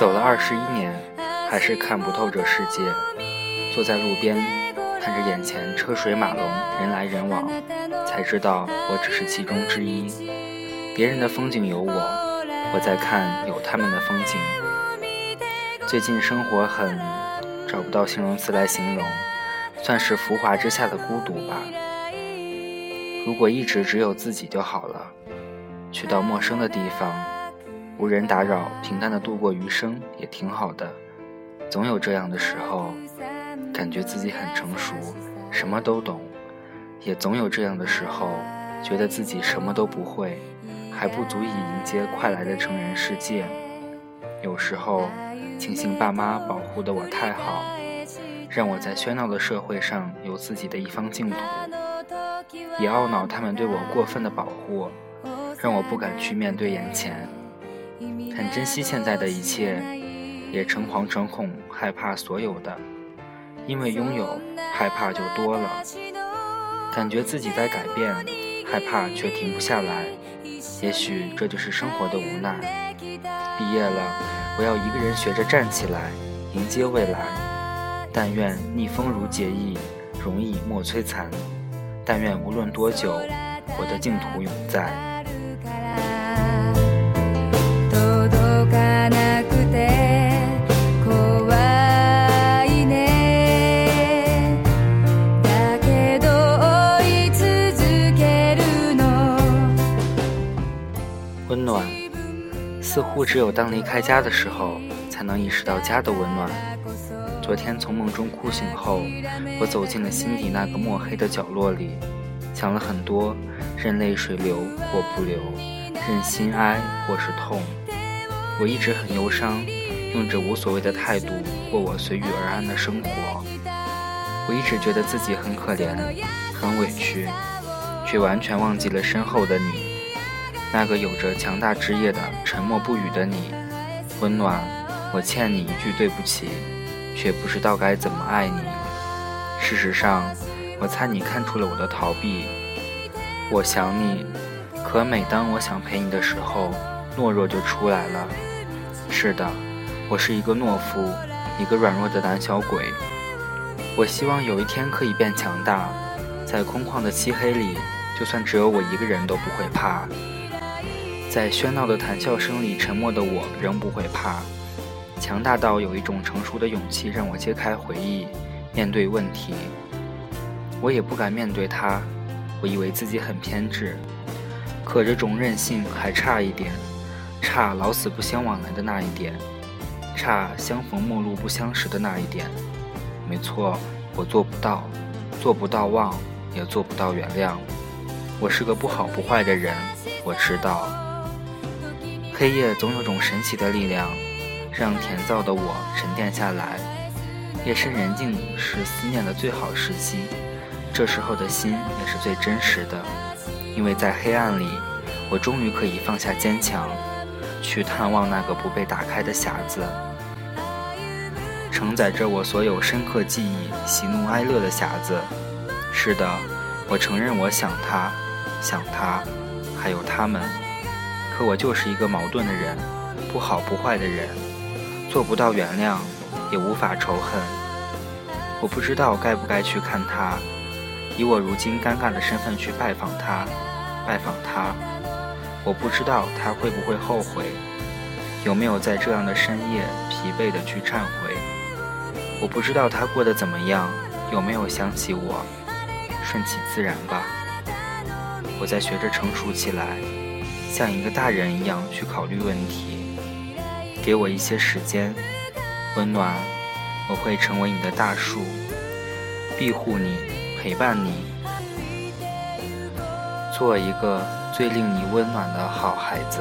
走了二十一年，还是看不透这世界。坐在路边，看着眼前车水马龙，人来人往，才知道我只是其中之一。别人的风景有我，我在看有他们的风景。最近生活很，找不到形容词来形容，算是浮华之下的孤独吧。如果一直只有自己就好了，去到陌生的地方，无人打扰，平淡的度过余生也挺好的。总有这样的时候，感觉自己很成熟，什么都懂；也总有这样的时候，觉得自己什么都不会，还不足以迎接快来的成人世界。有时候，庆幸爸妈保护的我太好，让我在喧闹的社会上有自己的一方净土。也懊恼他们对我过分的保护，让我不敢去面对眼前。珍惜现在的一切，也诚惶诚恐，害怕所有的，因为拥有，害怕就多了。感觉自己在改变，害怕却停不下来。也许这就是生活的无奈。毕业了，我要一个人学着站起来，迎接未来。但愿逆风如解意，容易莫摧残。但愿无论多久，我的净土永在。暖，似乎只有当离开家的时候，才能意识到家的温暖。昨天从梦中哭醒后，我走进了心底那个墨黑的角落里，想了很多，任泪水流或不流，任心哀或是痛。我一直很忧伤，用着无所谓的态度过我随遇而安的生活。我一直觉得自己很可怜，很委屈，却完全忘记了身后的你，那个有着强大枝叶的沉默不语的你。温暖，我欠你一句对不起。却不知道该怎么爱你。事实上，我猜你看出了我的逃避。我想你，可每当我想陪你的时候，懦弱就出来了。是的，我是一个懦夫，一个软弱的胆小鬼。我希望有一天可以变强大，在空旷的漆黑里，就算只有我一个人都不会怕。在喧闹的谈笑声里，沉默的我仍不会怕。强大到有一种成熟的勇气，让我揭开回忆，面对问题。我也不敢面对他，我以为自己很偏执，可这种任性还差一点，差老死不相往来的那一点，差相逢陌路不相识的那一点。没错，我做不到，做不到忘，也做不到原谅。我是个不好不坏的人，我知道。黑夜总有种神奇的力量。让甜燥的我沉淀下来。夜深人静是思念的最好时机，这时候的心也是最真实的，因为在黑暗里，我终于可以放下坚强，去探望那个不被打开的匣子，承载着我所有深刻记忆、喜怒哀乐的匣子。是的，我承认我想他，想他，还有他们。可我就是一个矛盾的人，不好不坏的人。做不到原谅，也无法仇恨。我不知道该不该去看他，以我如今尴尬的身份去拜访他，拜访他。我不知道他会不会后悔，有没有在这样的深夜疲惫的去忏悔。我不知道他过得怎么样，有没有想起我。顺其自然吧。我在学着成熟起来，像一个大人一样去考虑问题。给我一些时间，温暖，我会成为你的大树，庇护你，陪伴你，做一个最令你温暖的好孩子。